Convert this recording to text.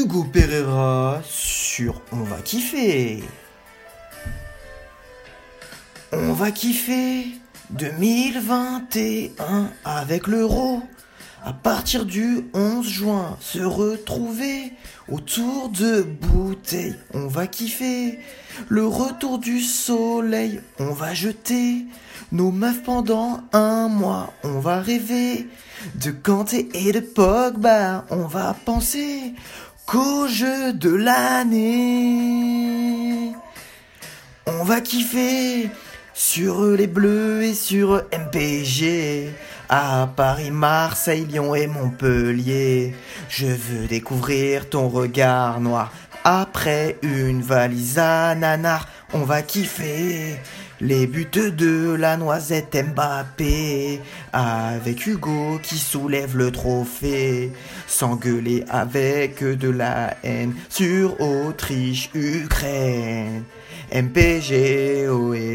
Hugo Pereira sur On va kiffer. On va kiffer 2021 avec l'euro. À partir du 11 juin, se retrouver autour de bouteilles. On va kiffer le retour du soleil. On va jeter nos meufs pendant un mois. On va rêver de Kanté et de Pogba. On va penser qu'au jeu de l'année. On va kiffer sur les Bleus et sur MPG. À Paris, Marseille, Lyon et Montpellier. Je veux découvrir ton regard noir. Après une valise à nanar, on va kiffer les buts de la noisette Mbappé. Avec Hugo qui soulève le trophée. S'engueuler avec de la haine sur Autriche, Ukraine. MPG, ohé.